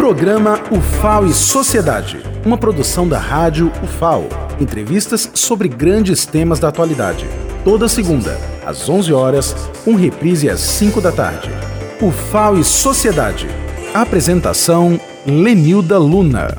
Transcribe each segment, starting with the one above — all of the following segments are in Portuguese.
Programa UFAO e Sociedade, uma produção da rádio UFAO. Entrevistas sobre grandes temas da atualidade. Toda segunda, às 11 horas, com reprise às 5 da tarde. UFAO e Sociedade. Apresentação Lenilda Luna.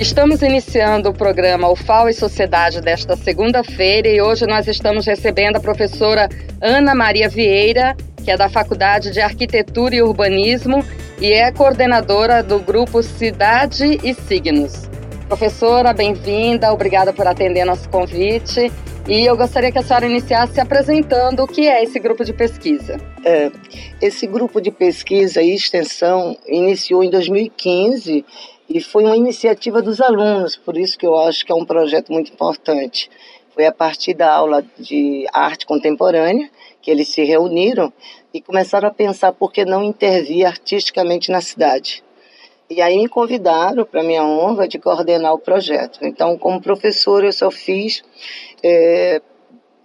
Estamos iniciando o programa UFAO e Sociedade desta segunda-feira e hoje nós estamos recebendo a professora Ana Maria Vieira, que é da Faculdade de Arquitetura e Urbanismo e é coordenadora do grupo Cidade e Signos. Professora, bem-vinda, obrigada por atender nosso convite. E eu gostaria que a senhora iniciasse apresentando o que é esse grupo de pesquisa. É, esse grupo de pesquisa e extensão iniciou em 2015 e foi uma iniciativa dos alunos, por isso que eu acho que é um projeto muito importante. Foi a partir da aula de arte contemporânea que eles se reuniram e começaram a pensar por que não intervir artisticamente na cidade. E aí me convidaram, para minha honra, de coordenar o projeto. Então, como professor, eu só fiz é,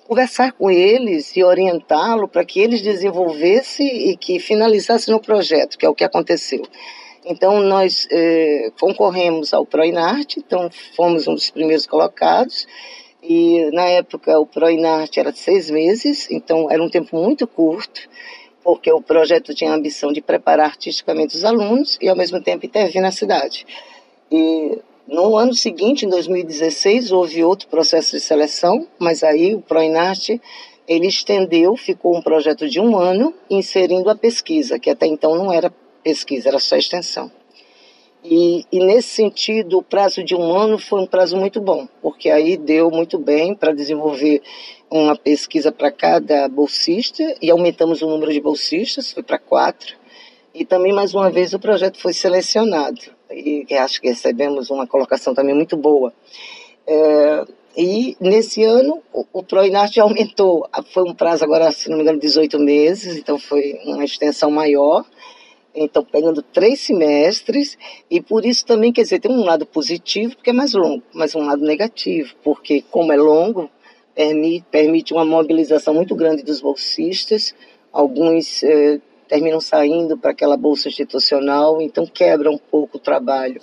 conversar com eles e orientá-lo para que eles desenvolvessem e que finalizassem no projeto, que é o que aconteceu. Então, nós é, concorremos ao ProInarte, então fomos um dos primeiros colocados, e na época o ProInarte era seis meses, então era um tempo muito curto, porque o projeto tinha a ambição de preparar artisticamente os alunos e ao mesmo tempo intervir na cidade. E no ano seguinte, em 2016, houve outro processo de seleção, mas aí o ProInarte ele estendeu, ficou um projeto de um ano, inserindo a pesquisa, que até então não era pesquisa, era só extensão. E, e, nesse sentido, o prazo de um ano foi um prazo muito bom, porque aí deu muito bem para desenvolver uma pesquisa para cada bolsista e aumentamos o número de bolsistas, foi para quatro. E também, mais uma vez, o projeto foi selecionado e acho que recebemos uma colocação também muito boa. É, e nesse ano o, o ProInarte aumentou, foi um prazo agora, se não me engano, 18 meses, então foi uma extensão maior então pegando três semestres, e por isso também, quer dizer, tem um lado positivo, porque é mais longo, mas um lado negativo, porque como é longo, permite, uma mobilização muito grande dos bolsistas, alguns eh, terminam saindo para aquela bolsa institucional, então quebra um pouco o trabalho.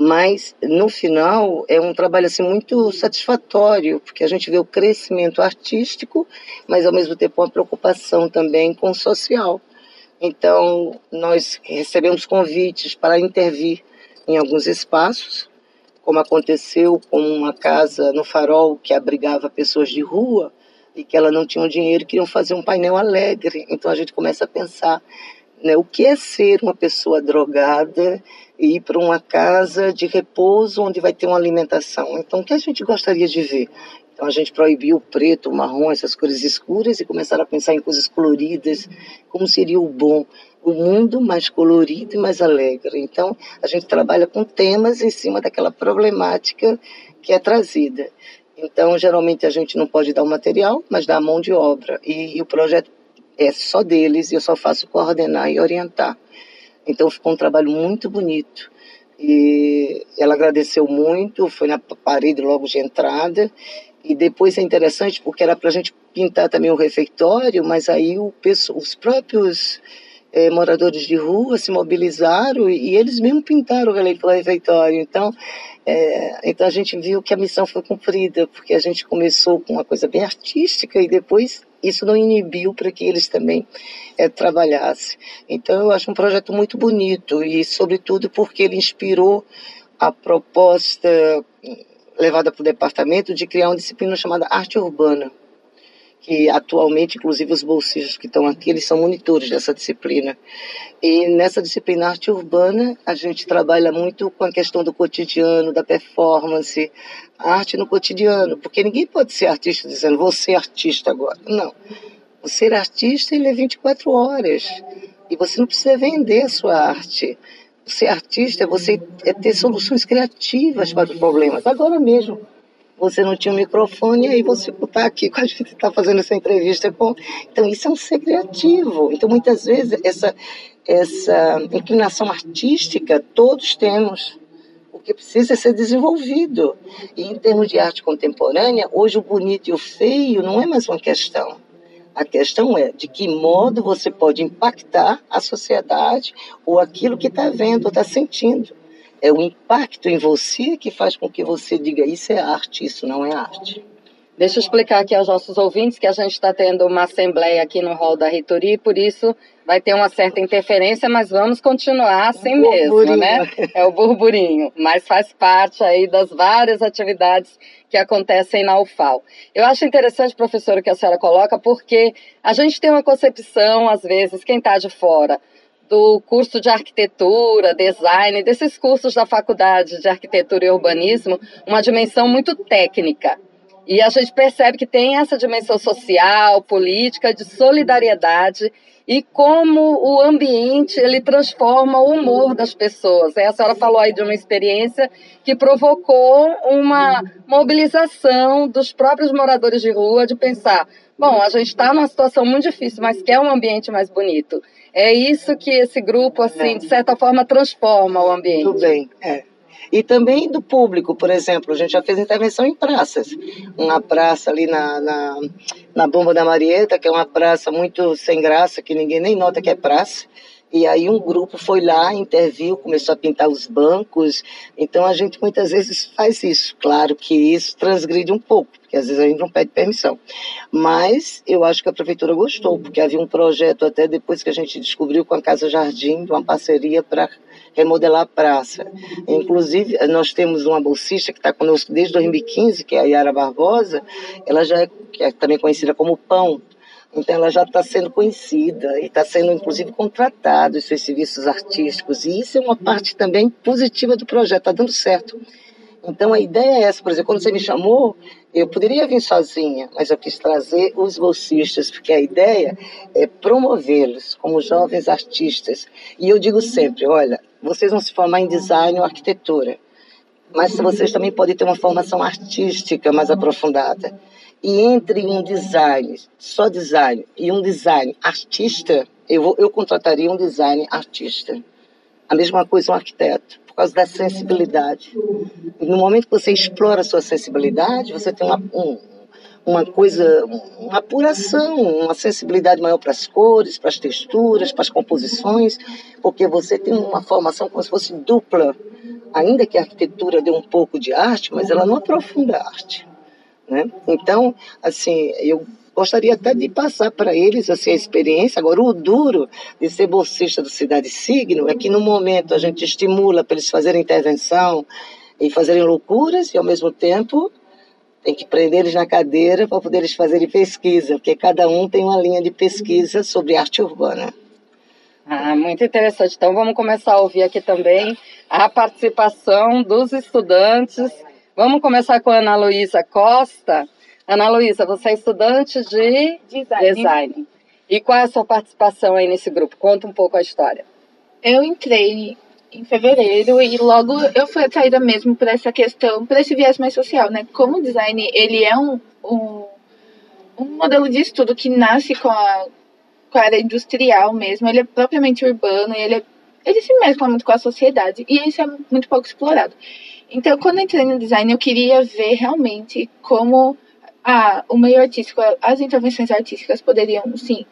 Mas, no final, é um trabalho assim, muito satisfatório, porque a gente vê o crescimento artístico, mas, ao mesmo tempo, uma preocupação também com o social então, nós recebemos convites para intervir em alguns espaços, como aconteceu com uma casa no Farol que abrigava pessoas de rua e que ela não tinham dinheiro queriam fazer um painel alegre. Então, a gente começa a pensar né, o que é ser uma pessoa drogada e ir para uma casa de repouso onde vai ter uma alimentação. Então, o que a gente gostaria de ver? Então a gente proibiu o preto, o marrom, essas cores escuras e começaram a pensar em coisas coloridas, como seria o bom, o mundo mais colorido e mais alegre. Então a gente trabalha com temas em cima daquela problemática que é trazida. Então geralmente a gente não pode dar o material, mas dá a mão de obra. E, e o projeto é só deles e eu só faço coordenar e orientar. Então ficou um trabalho muito bonito. E ela agradeceu muito, foi na parede logo de entrada e depois é interessante porque era para a gente pintar também o refeitório, mas aí o, os próprios é, moradores de rua se mobilizaram e, e eles mesmos pintaram o refeitório. Então, é, então a gente viu que a missão foi cumprida, porque a gente começou com uma coisa bem artística e depois isso não inibiu para que eles também é, trabalhassem. Então eu acho um projeto muito bonito e, sobretudo, porque ele inspirou a proposta levada para o departamento de criar uma disciplina chamada arte urbana, que atualmente, inclusive, os bolsistas que estão aqui, eles são monitores dessa disciplina. E nessa disciplina arte urbana, a gente trabalha muito com a questão do cotidiano, da performance, a arte no cotidiano, porque ninguém pode ser artista dizendo, vou ser artista agora. Não. O ser artista, ele é 24 horas. E você não precisa vender a sua arte ser artista é você é ter soluções criativas para os problemas. Agora mesmo, você não tinha um microfone e aí você está aqui com a gente, está fazendo essa entrevista com. Então, isso é um ser criativo. Então, muitas vezes, essa, essa inclinação artística todos temos. O que precisa é ser desenvolvido. E em termos de arte contemporânea, hoje o bonito e o feio não é mais uma questão A questão é de que modo você pode impactar a sociedade ou aquilo que está vendo, está sentindo. É o impacto em você que faz com que você diga isso é arte, isso não é arte. Deixa eu explicar aqui aos nossos ouvintes que a gente está tendo uma assembleia aqui no hall da reitoria e por isso vai ter uma certa interferência, mas vamos continuar assim mesmo, né? É o burburinho, mas faz parte aí das várias atividades que acontecem na UFAL. Eu acho interessante, professora, o que a senhora coloca, porque a gente tem uma concepção, às vezes, quem está de fora, do curso de arquitetura, design, desses cursos da faculdade de arquitetura e urbanismo, uma dimensão muito técnica. E a gente percebe que tem essa dimensão social, política, de solidariedade e como o ambiente ele transforma o humor das pessoas. A senhora falou aí de uma experiência que provocou uma mobilização dos próprios moradores de rua de pensar, bom, a gente está numa situação muito difícil, mas quer um ambiente mais bonito. É isso que esse grupo, assim, de certa forma, transforma o ambiente. Tudo bem, é. E também do público, por exemplo, a gente já fez intervenção em praças. Uma praça ali na, na, na Bomba da Marieta, que é uma praça muito sem graça, que ninguém nem nota que é praça. E aí um grupo foi lá, interviu, começou a pintar os bancos. Então a gente muitas vezes faz isso. Claro que isso transgride um pouco, porque às vezes a gente não pede permissão. Mas eu acho que a prefeitura gostou, porque havia um projeto até depois que a gente descobriu com a Casa Jardim, uma parceria para remodelar a praça. Inclusive, nós temos uma bolsista que está conosco desde 2015, que é a Yara Barbosa, ela já é, é também conhecida como Pão, então ela já está sendo conhecida e está sendo inclusive contratada os seus serviços artísticos e isso é uma parte também positiva do projeto, está dando certo. Então a ideia é essa, por exemplo, quando você me chamou, eu poderia vir sozinha, mas eu quis trazer os bolsistas, porque a ideia é promovê-los como jovens artistas. E eu digo sempre, olha, vocês vão se formar em design ou arquitetura, mas vocês também podem ter uma formação artística mais aprofundada. E entre um design, só design, e um design artista, eu, vou, eu contrataria um design artista. A mesma coisa um arquiteto, causa da sensibilidade. No momento que você explora a sua sensibilidade, você tem uma, um, uma coisa, uma apuração, uma sensibilidade maior para as cores, para as texturas, para as composições, porque você tem uma formação como se fosse dupla. Ainda que a arquitetura dê um pouco de arte, mas ela não aprofunda a arte. Né? Então, assim, eu gostaria até de passar para eles assim, a experiência. Agora, o duro de ser bolsista do Cidade Signo é que no momento a gente estimula para eles fazerem intervenção e fazerem loucuras e ao mesmo tempo tem que prender eles na cadeira para poder eles fazerem pesquisa, porque cada um tem uma linha de pesquisa sobre arte urbana. Ah, muito interessante. Então vamos começar a ouvir aqui também a participação dos estudantes Vamos começar com a Ana Luísa Costa. Ana Luísa, você é estudante de design. design. E qual é a sua participação aí nesse grupo? Conta um pouco a história. Eu entrei em fevereiro e logo eu fui atraída mesmo por essa questão, por esse viés mais social, né? Como o design, ele é um, um, um modelo de estudo que nasce com a, com a área industrial mesmo, ele é propriamente urbano e ele, é, ele se mescla muito com a sociedade e isso é muito pouco explorado. Então, quando eu entrei no design, eu queria ver realmente como a, o meio artístico, as intervenções artísticas poderiam, sim,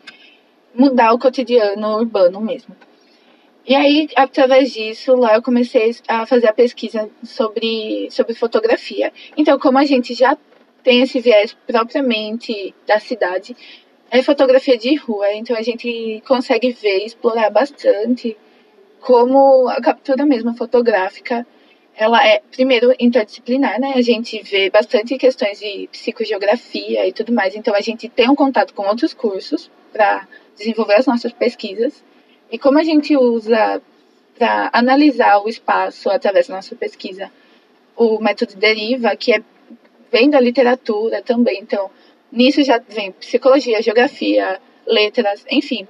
mudar o cotidiano urbano mesmo. E aí, através disso, lá eu comecei a fazer a pesquisa sobre, sobre fotografia. Então, como a gente já tem esse viés propriamente da cidade, é fotografia de rua, então a gente consegue ver, explorar bastante como a captura mesmo fotográfica ela é, primeiro, interdisciplinar, né? A gente vê bastante questões de psicogeografia e tudo mais, então a gente tem um contato com outros cursos para desenvolver as nossas pesquisas. E como a gente usa para analisar o espaço através da nossa pesquisa o método deriva, que é, vem da literatura também, então nisso já vem psicologia, geografia, letras, enfim.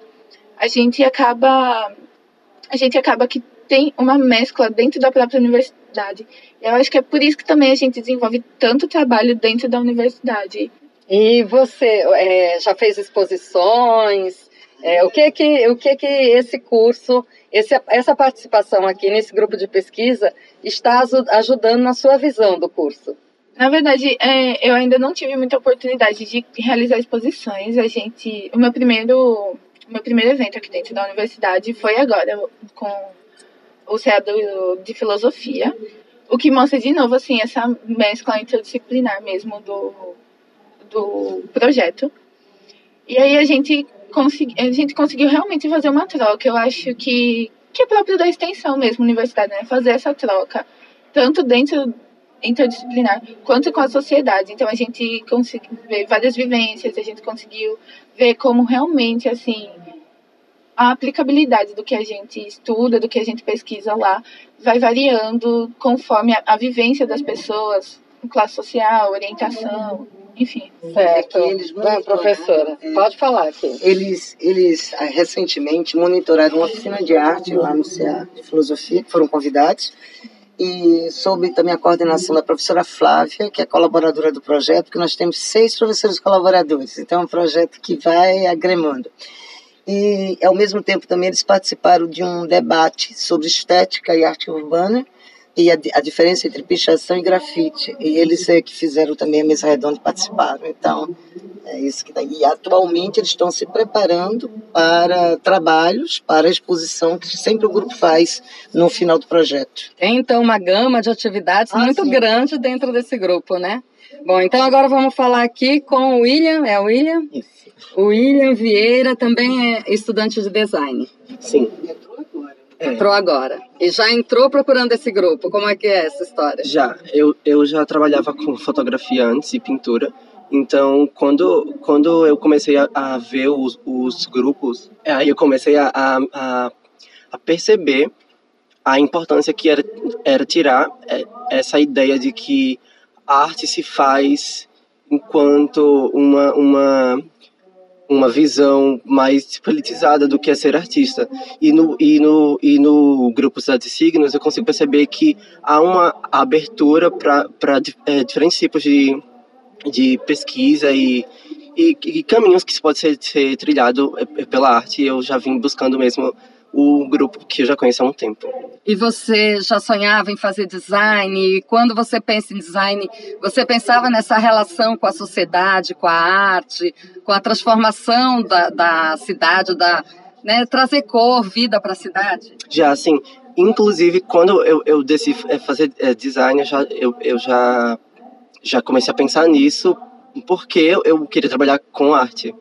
A gente acaba a gente acaba que tem uma mescla dentro da própria universidade. Eu acho que é por isso que também a gente desenvolve tanto trabalho dentro da universidade. E você é, já fez exposições? É, o que que o que que esse curso, esse, essa participação aqui nesse grupo de pesquisa está ajudando na sua visão do curso? Na verdade, é, eu ainda não tive muita oportunidade de realizar exposições. A gente, o meu primeiro, o meu primeiro evento aqui dentro da universidade foi agora com o CEA de filosofia, o que mostra de novo assim essa mescla interdisciplinar mesmo do, do projeto. E aí a gente, consegui, a gente conseguiu realmente fazer uma troca. Eu acho que, que é próprio da extensão mesmo, universidade, né? Fazer essa troca, tanto dentro interdisciplinar quanto com a sociedade. Então a gente conseguiu ver várias vivências, a gente conseguiu ver como realmente assim a aplicabilidade do que a gente estuda, do que a gente pesquisa lá, vai variando conforme a, a vivência das pessoas, classe social, orientação, enfim. Certo. É eles Vai, professora, é, pode falar aqui. Eles, eles ah, recentemente monitoraram uma oficina de arte lá no CA de Filosofia, que foram convidados, e sob também a coordenação da professora Flávia, que é colaboradora do projeto, que nós temos seis professores colaboradores, então é um projeto que vai agremando. E, ao mesmo tempo, também eles participaram de um debate sobre estética e arte urbana, e a, a, diferença entre pichação e grafite. E eles é que fizeram também a mesa redonda e participaram. Então, é isso que daí. E atualmente eles estão se preparando para trabalhos, para a exposição que sempre o grupo faz no final do projeto. Tem então uma gama de atividades ah, muito sim. grande dentro desse grupo, né? Bom, então agora vamos falar aqui com o William, é o William? Isso. O William Vieira também é estudante de design. Sim. É. Entrou agora. E já entrou procurando esse grupo. Como é que é essa história? Já. Eu, eu já trabalhava com fotografia antes e pintura. Então, quando, quando eu comecei a, a ver os, os grupos, é, aí eu comecei a, a, a perceber a importância que era, era tirar é, essa ideia de que a arte se faz enquanto uma, uma uma visão mais politizada do que é ser artista. E no, e no, e no grupo Cidades e Signos eu consigo perceber que há uma abertura para é, diferentes tipos de, de pesquisa e, e, e caminhos que pode ser, ser trilhado é, pela arte. Eu já vim buscando mesmo o grupo que eu já conheço há um tempo. E você já sonhava em fazer design? E quando você pensa em design, você pensava nessa relação com a sociedade, com a arte, com a transformação da, da cidade, da, né, trazer cor, vida para a cidade? Já, sim. Inclusive, quando eu, eu decidi é, fazer é, design, eu já, eu, eu já, já comecei a pensar nisso porque eu queria trabalhar com arte.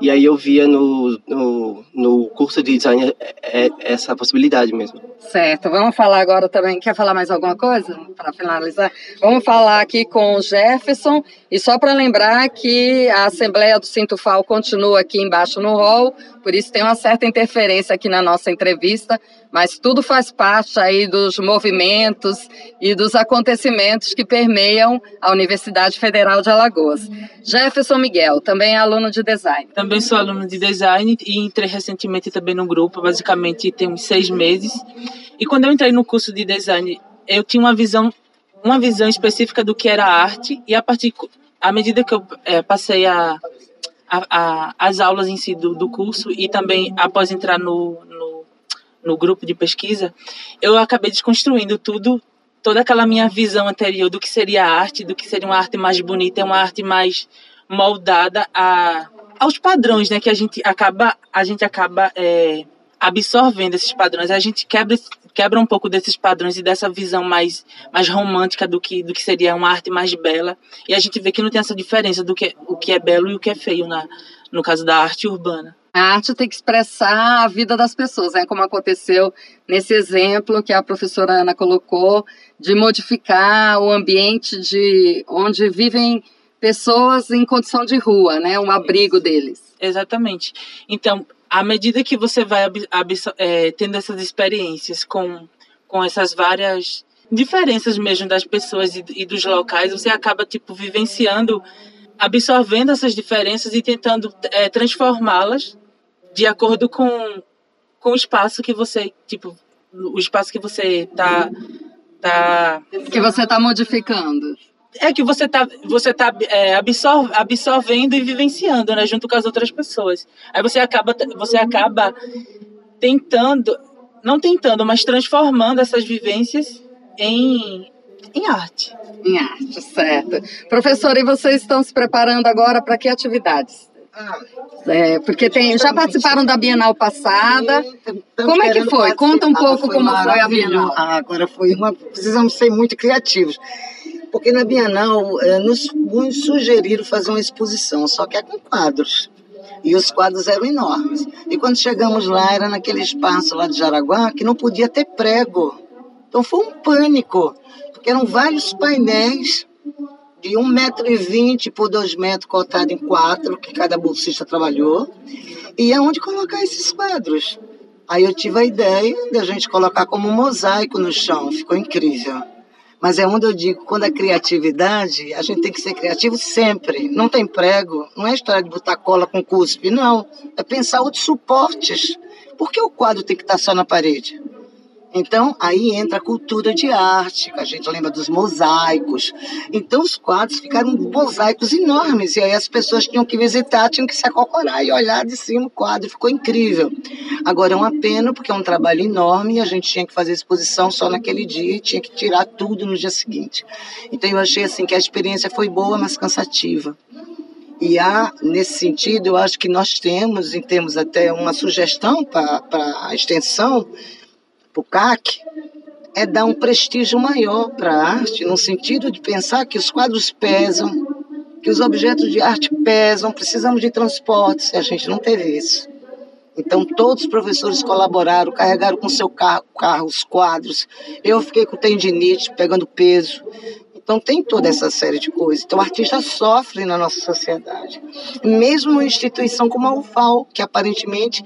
E aí eu via no, no, no curso de design é, é, essa possibilidade mesmo. Certo, vamos falar agora também. Quer falar mais alguma coisa para finalizar? Vamos falar aqui com o Jefferson. E só para lembrar que a Assembleia do Sintufal continua aqui embaixo no hall, por isso tem uma certa interferência aqui na nossa entrevista mas tudo faz parte aí dos movimentos e dos acontecimentos que permeiam a Universidade Federal de Alagoas. Jefferson Miguel, também é aluno de design. Também sou aluno de design e entrei recentemente também no grupo, basicamente tem uns seis meses. E quando eu entrei no curso de design, eu tinha uma visão, uma visão específica do que era arte e a partir, à medida que eu é, passei a, a, a, as aulas em si do, do curso e também após entrar no, no grupo de pesquisa, eu acabei desconstruindo tudo, toda aquela minha visão anterior do que seria arte, do que seria uma arte mais bonita, uma arte mais moldada a, aos padrões, né, que a gente acaba, a gente acaba é, absorvendo esses padrões, a gente quebra quebra um pouco desses padrões e dessa visão mais, mais romântica do que, do que seria uma arte mais bela. E a gente vê que não tem essa diferença do que o que é belo e o que é feio na, no caso da arte urbana. A arte tem que expressar a vida das pessoas, né? como aconteceu nesse exemplo que a professora Ana colocou, de modificar o ambiente de onde vivem pessoas em condição de rua, né? um abrigo deles. Exatamente. Então, à medida que você vai é, tendo essas experiências com, com essas várias diferenças mesmo das pessoas e, e dos locais, você acaba tipo vivenciando absorvendo essas diferenças e tentando é, transformá-las de acordo com, com o espaço que você, tipo, o espaço que você tá, tá que você tá modificando. É que você tá, você tá é, absorv, absorvendo e vivenciando, né, junto com as outras pessoas. Aí você acaba, você acaba tentando, não tentando, mas transformando essas vivências em em arte. Em arte, certo. Professora, e vocês estão se preparando agora para que atividades? Ah, é, porque tem, já participaram da Bienal passada. Sim, como é que foi? Conta um pouco foi como foi a Bienal. Ah, agora foi uma. Precisamos ser muito criativos. Porque na Bienal é, nos, nos sugeriram fazer uma exposição, só que é com quadros. E os quadros eram enormes. E quando chegamos lá, era naquele espaço lá de Jaraguá que não podia ter prego. Então foi um pânico, porque eram vários painéis de 1,20m por 2 metros cortado em quatro, que cada bolsista trabalhou, e aonde colocar esses quadros. Aí eu tive a ideia de a gente colocar como um mosaico no chão, ficou incrível. Mas é onde eu digo, quando é criatividade, a gente tem que ser criativo sempre. Não tem prego, não é história de botar cola com cuspe, não. É pensar outros suportes. Por que o quadro tem que estar só na parede? Então, aí entra a cultura de arte, a gente lembra dos mosaicos. Então, os quadros ficaram mosaicos enormes, e aí as pessoas tinham que visitar, tinham que se acocorar e olhar de cima o quadro, ficou incrível. Agora, é uma pena, porque é um trabalho enorme, e a gente tinha que fazer exposição só naquele dia, e tinha que tirar tudo no dia seguinte. Então, eu achei assim que a experiência foi boa, mas cansativa. E há, nesse sentido, eu acho que nós temos, em termos até uma sugestão para a extensão, para o CAC é dar um prestígio maior para a arte, no sentido de pensar que os quadros pesam, que os objetos de arte pesam, precisamos de transportes, e a gente não teve isso. Então, todos os professores colaboraram, carregaram com seu carro, carro os quadros. Eu fiquei com tendinite, pegando peso. Então, tem toda essa série de coisas. Então, o artista sofre na nossa sociedade. Mesmo uma instituição como a UFAL, que aparentemente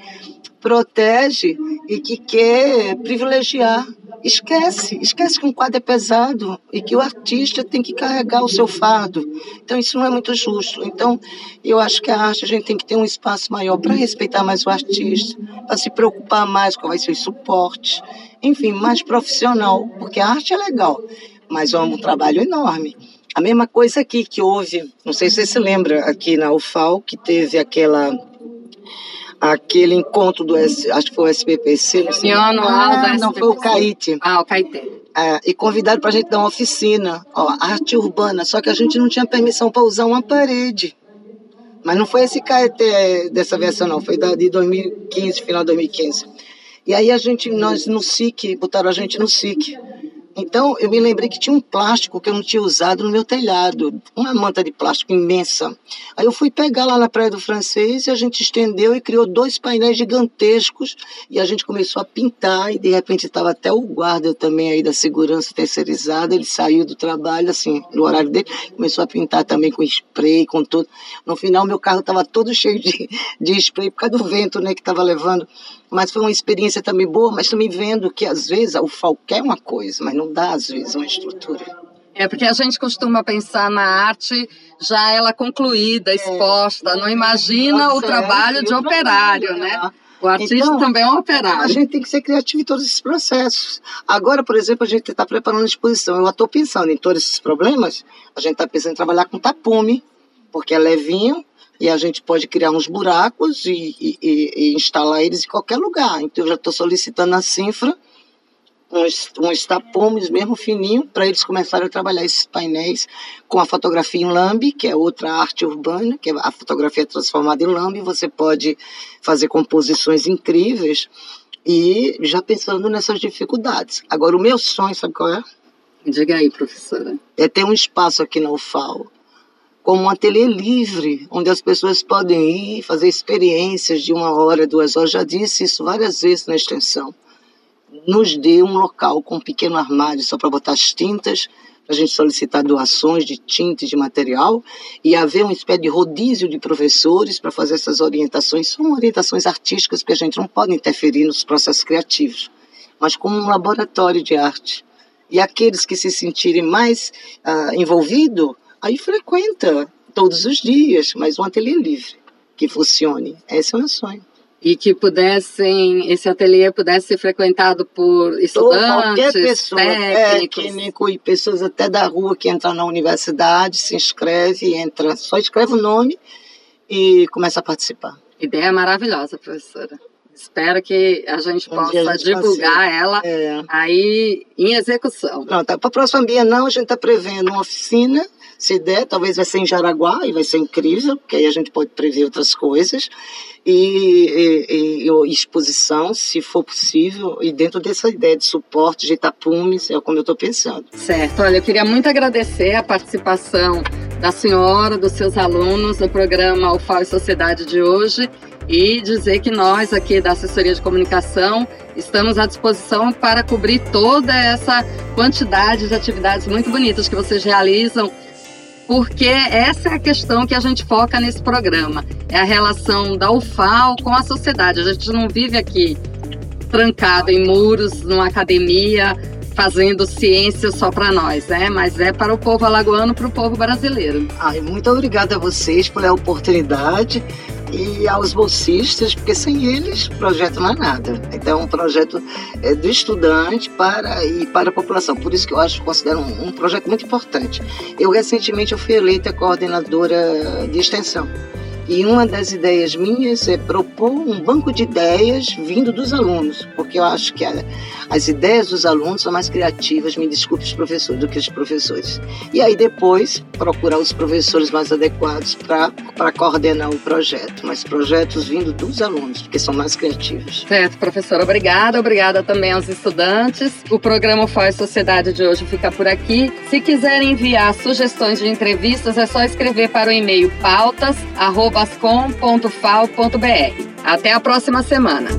protege e que quer privilegiar. Esquece, esquece que um quadro é pesado e que o artista tem que carregar o seu fardo. Então isso não é muito justo. Então eu acho que a arte a gente tem que ter um espaço maior para respeitar mais o artista, para se preocupar mais com vai ser o suporte, enfim, mais profissional, porque a arte é legal, mas é um trabalho enorme. A mesma coisa aqui que houve, não sei se você se lembra, aqui na UFAL, que teve aquela aquele encontro do, S, acho que foi o SPPC. Reunião anual ah, da Não, foi o CAIT. Ah, o CAIT. É, e convidaram para a gente dar uma oficina, ó, arte urbana, só que a gente não tinha permissão para usar uma parede. Mas não foi esse CAET dessa versão, não, foi da, de 2015, final de 2015. E aí a gente, nós no SIC, botaram a gente no SIC. Então, eu me lembrei que tinha um plástico que eu não tinha usado no meu telhado, uma manta de plástico imensa. Aí eu fui pegar lá na Praia do Francês e a gente estendeu e criou dois painéis gigantescos e a gente começou a pintar e de repente estava até o guarda também aí da segurança terceirizada, ele saiu do trabalho assim, no horário dele, começou a pintar também com spray, com tudo. No final meu carro estava todo cheio de, de spray por causa do vento, né, que estava levando mas foi uma experiência também boa, mas também vendo que às vezes o FAO quer uma coisa, mas não dá às vezes uma estrutura. É porque a gente costuma pensar na arte já ela concluída, é, exposta, é, não imagina o trabalho de operário, né? né? O artista então, também é um operário. A gente tem que ser criativo em todos esses processos. Agora, por exemplo, a gente está preparando a exposição. Eu estou pensando em todos esses problemas. A gente está pensando em trabalhar com tapume, porque é levinho, e a gente pode criar uns buracos e, e, e instalar eles em qualquer lugar. Então eu já estou solicitando a Cinfra uns, uns tapumes mesmo fininho para eles começarem a trabalhar esses painéis com a fotografia em lambe, que é outra arte urbana, que é a fotografia transformada em lambe. Você pode fazer composições incríveis e já pensando nessas dificuldades. Agora o meu sonho, sabe qual é? Diga aí, professora. É ter um espaço aqui na UFAO como um ateliê livre, onde as pessoas podem ir fazer experiências de uma hora, duas horas. Já disse isso várias vezes na extensão. Nos dê um local com um pequeno armário só para botar as tintas, para a gente solicitar doações de tinta e de material, e haver uma espécie de rodízio de professores para fazer essas orientações. São orientações artísticas, porque a gente não pode interferir nos processos criativos, mas como um laboratório de arte. E aqueles que se sentirem mais uh, envolvidos, Aí frequenta todos os dias, mas um ateliê livre que funcione. Esse é o meu sonho. E que pudessem, esse ateliê pudesse ser frequentado por estudantes, qualquer pessoa, técnicos. É, pessoas até da rua que entram na universidade, se inscreve, entra, só escreve o nome e começa a participar. Ideia maravilhosa, professora. Espero que a gente um possa a gente divulgar ela é. aí em execução. Não, tá, para a próxima Bienal a gente está prevendo uma oficina se der, talvez vai ser em Jaraguá e vai ser incrível, porque aí a gente pode prever outras coisas. E, e, e exposição, se for possível, e dentro dessa ideia de suporte de tapumes, é como eu estou pensando. Certo. Olha, eu queria muito agradecer a participação da senhora, dos seus alunos no programa UFAO e Sociedade de hoje e dizer que nós aqui da assessoria de comunicação estamos à disposição para cobrir toda essa quantidade de atividades muito bonitas que vocês realizam porque essa é a questão que a gente foca nesse programa. É a relação da UFAO com a sociedade. A gente não vive aqui trancado em muros, numa academia, fazendo ciência só para nós, né? Mas é para o povo alagoano, para o povo brasileiro. Ai, muito obrigada a vocês pela oportunidade e aos bolsistas, porque sem eles o projeto não é nada. Então, é um projeto é, do estudante para e para a população. Por isso que eu acho, considero um, um projeto muito importante. Eu recentemente eu fui eleita coordenadora de extensão. E uma das ideias minhas é propor um banco de ideias vindo dos alunos, porque eu acho que a, as ideias dos alunos são mais criativas, me desculpe os professores, do que os professores. E aí depois procurar os professores mais adequados para coordenar o projeto, mas projetos vindo dos alunos, porque são mais criativos. Certo, professora, obrigada. Obrigada também aos estudantes. O programa Faz Sociedade de hoje fica por aqui. Se quiserem enviar sugestões de entrevistas, é só escrever para o e-mail pautas@ bascom.fal.br. Até a próxima semana.